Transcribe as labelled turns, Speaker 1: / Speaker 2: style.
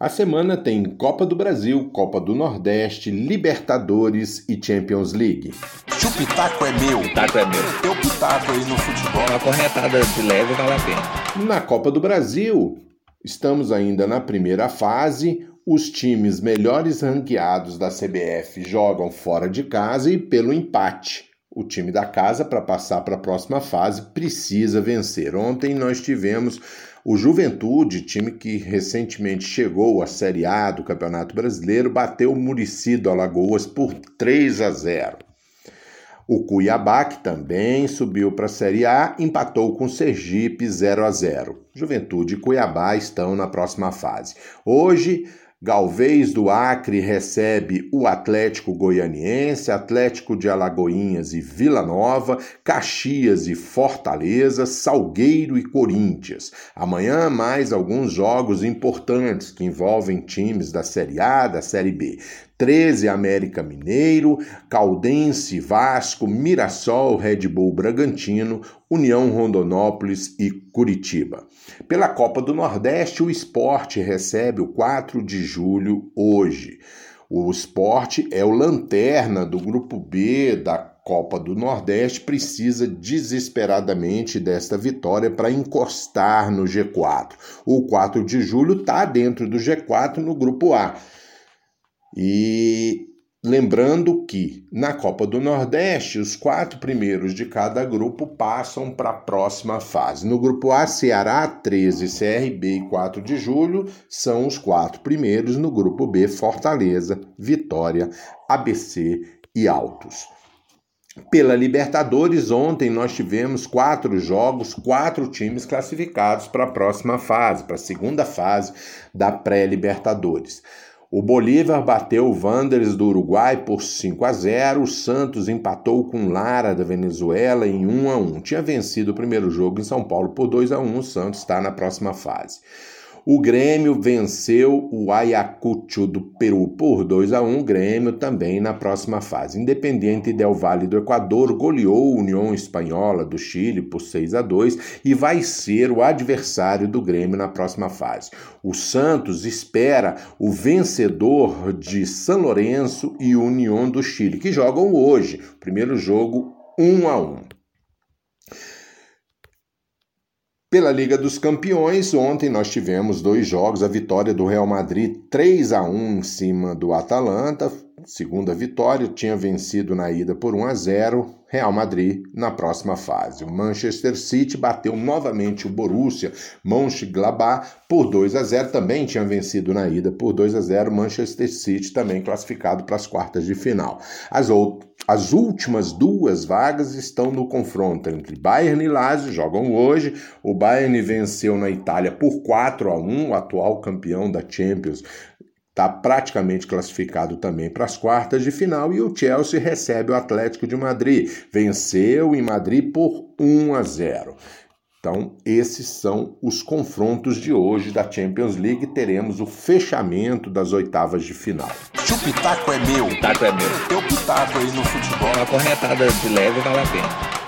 Speaker 1: A semana tem Copa do Brasil, Copa do Nordeste, Libertadores e Champions League.
Speaker 2: Se o pitaco é meu,
Speaker 3: o taco é meu.
Speaker 2: Teu pitaco aí no futebol.
Speaker 3: Uma corretada de leve vale a pena.
Speaker 1: Na Copa do Brasil, estamos ainda na primeira fase. Os times melhores ranqueados da CBF jogam fora de casa e pelo empate. O time da casa, para passar para a próxima fase, precisa vencer. Ontem nós tivemos o Juventude, time que recentemente chegou à Série A do Campeonato Brasileiro, bateu o Murici do Alagoas por 3 a 0. O Cuiabá, que também subiu para a Série A, empatou com Sergipe 0 a 0. Juventude e Cuiabá estão na próxima fase. Hoje, Galvez do Acre recebe o Atlético Goianiense, Atlético de Alagoinhas e Vila Nova, Caxias e Fortaleza, Salgueiro e Corinthians. Amanhã mais alguns jogos importantes que envolvem times da Série A, da Série B. 13 América Mineiro, Caldense Vasco, Mirassol Red Bull Bragantino, União Rondonópolis e Curitiba. Pela Copa do Nordeste, o esporte recebe o 4 de julho hoje. O esporte é o lanterna do grupo B da Copa do Nordeste, precisa desesperadamente desta vitória para encostar no G4. O 4 de julho está dentro do G4 no grupo A. E lembrando que na Copa do Nordeste, os quatro primeiros de cada grupo passam para a próxima fase. No grupo A, Ceará, 13, CRB e 4 de julho são os quatro primeiros. No grupo B, Fortaleza, Vitória, ABC e Altos. Pela Libertadores, ontem nós tivemos quatro jogos, quatro times classificados para a próxima fase, para a segunda fase da pré-Libertadores. O Bolívar bateu o Wanderers do Uruguai por 5 a 0. O Santos empatou com Lara da Venezuela em 1 a 1. Tinha vencido o primeiro jogo em São Paulo por 2 a 1. O Santos está na próxima fase. O Grêmio venceu o Ayacucho do Peru por 2 a 1. Grêmio também na próxima fase. Independiente Del Valle do Equador goleou a União Espanhola do Chile por 6 a 2 e vai ser o adversário do Grêmio na próxima fase. O Santos espera o vencedor de São Lourenço e União do Chile, que jogam hoje. Primeiro jogo 1 a 1. Pela Liga dos Campeões, ontem nós tivemos dois jogos, a vitória do Real Madrid 3 a 1 em cima do Atalanta, segunda vitória, tinha vencido na ida por 1 a 0, Real Madrid na próxima fase. O Manchester City bateu novamente o Borussia Mönchengladbach por 2 a 0, também tinha vencido na ida por 2 a 0, Manchester City também classificado para as quartas de final. As outras as últimas duas vagas estão no confronto entre Bayern e Lazio, jogam hoje. O Bayern venceu na Itália por 4 a 1, o atual campeão da Champions está praticamente classificado também para as quartas de final e o Chelsea recebe o Atlético de Madrid. Venceu em Madrid por 1 a 0. Então, esses são os confrontos de hoje da Champions League. Teremos o fechamento das oitavas de final.
Speaker 2: Se o pitaco é meu,
Speaker 3: o taco é meu.
Speaker 2: Teu pitaco aí no futebol.
Speaker 3: Uma corretada de leve vale a pena.